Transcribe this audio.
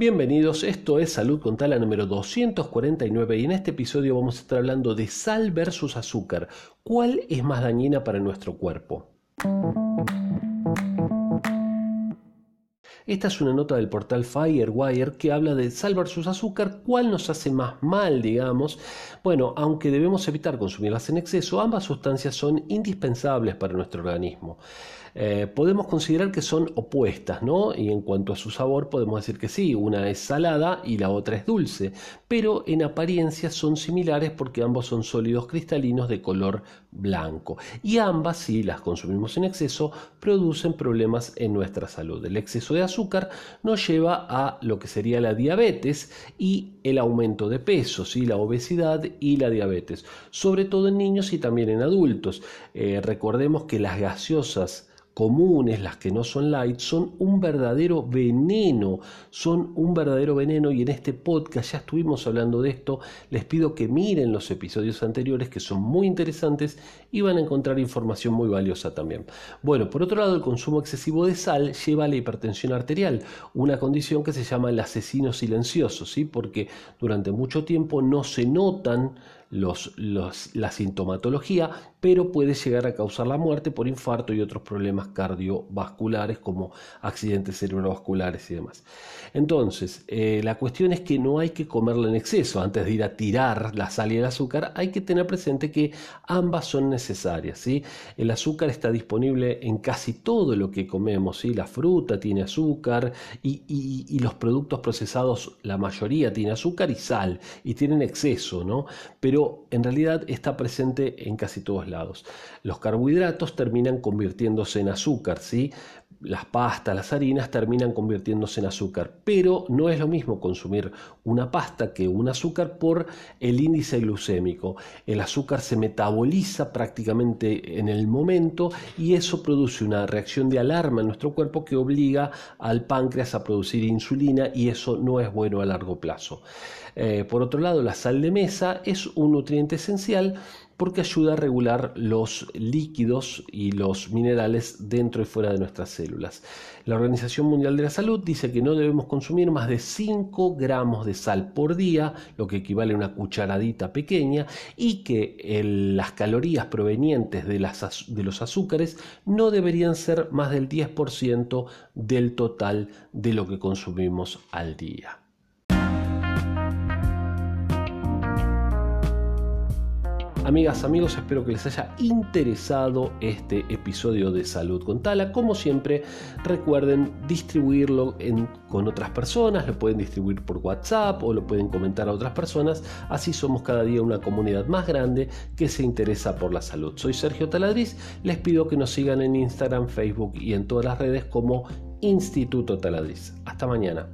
Bienvenidos, esto es Salud con Tala número 249 y en este episodio vamos a estar hablando de sal versus azúcar. ¿Cuál es más dañina para nuestro cuerpo? Esta es una nota del portal Firewire que habla de sal versus azúcar, cuál nos hace más mal, digamos. Bueno, aunque debemos evitar consumirlas en exceso, ambas sustancias son indispensables para nuestro organismo. Eh, podemos considerar que son opuestas, ¿no? Y en cuanto a su sabor podemos decir que sí, una es salada y la otra es dulce, pero en apariencia son similares porque ambos son sólidos cristalinos de color blanco. Y ambas, si las consumimos en exceso, producen problemas en nuestra salud. El exceso de azúcar nos lleva a lo que sería la diabetes y el aumento de peso, ¿sí? la obesidad y la diabetes, sobre todo en niños y también en adultos. Eh, recordemos que las gaseosas comunes, las que no son light, son un verdadero veneno, son un verdadero veneno y en este podcast ya estuvimos hablando de esto, les pido que miren los episodios anteriores que son muy interesantes y van a encontrar información muy valiosa también. Bueno, por otro lado, el consumo excesivo de sal lleva a la hipertensión arterial, una condición que se llama el asesino silencioso, ¿sí? porque durante mucho tiempo no se notan la sintomatología, pero puede llegar a causar la muerte por infarto y otros problemas cardiovasculares como accidentes cerebrovasculares y demás. Entonces, eh, la cuestión es que no hay que comerla en exceso. Antes de ir a tirar la sal y el azúcar, hay que tener presente que ambas son necesarias. ¿sí? El azúcar está disponible en casi todo lo que comemos. ¿sí? La fruta tiene azúcar y, y los productos procesados, la mayoría tiene azúcar y sal y tienen exceso, ¿no? Pero en realidad está presente en casi todos lados. Los carbohidratos terminan convirtiéndose en azúcar, ¿sí? Las pastas, las harinas terminan convirtiéndose en azúcar, pero no es lo mismo consumir una pasta que un azúcar por el índice glucémico. El azúcar se metaboliza prácticamente en el momento y eso produce una reacción de alarma en nuestro cuerpo que obliga al páncreas a producir insulina y eso no es bueno a largo plazo. Eh, por otro lado, la sal de mesa es un nutriente esencial porque ayuda a regular los líquidos y los minerales dentro y fuera de nuestras células. La Organización Mundial de la Salud dice que no debemos consumir más de 5 gramos de sal por día, lo que equivale a una cucharadita pequeña, y que las calorías provenientes de, los azúcares no deberían ser más del 10% del total de lo que consumimos al día. Amigas, amigos, espero que les haya interesado este episodio de Salud con Tala. Como siempre, recuerden distribuirlo con otras personas, lo pueden distribuir por WhatsApp o lo pueden comentar a otras personas. Así somos cada día una comunidad más grande que se interesa por la salud. Soy Sergio Taladriz, les pido que nos sigan en Instagram, Facebook y en todas las redes como Instituto Taladriz. Hasta mañana.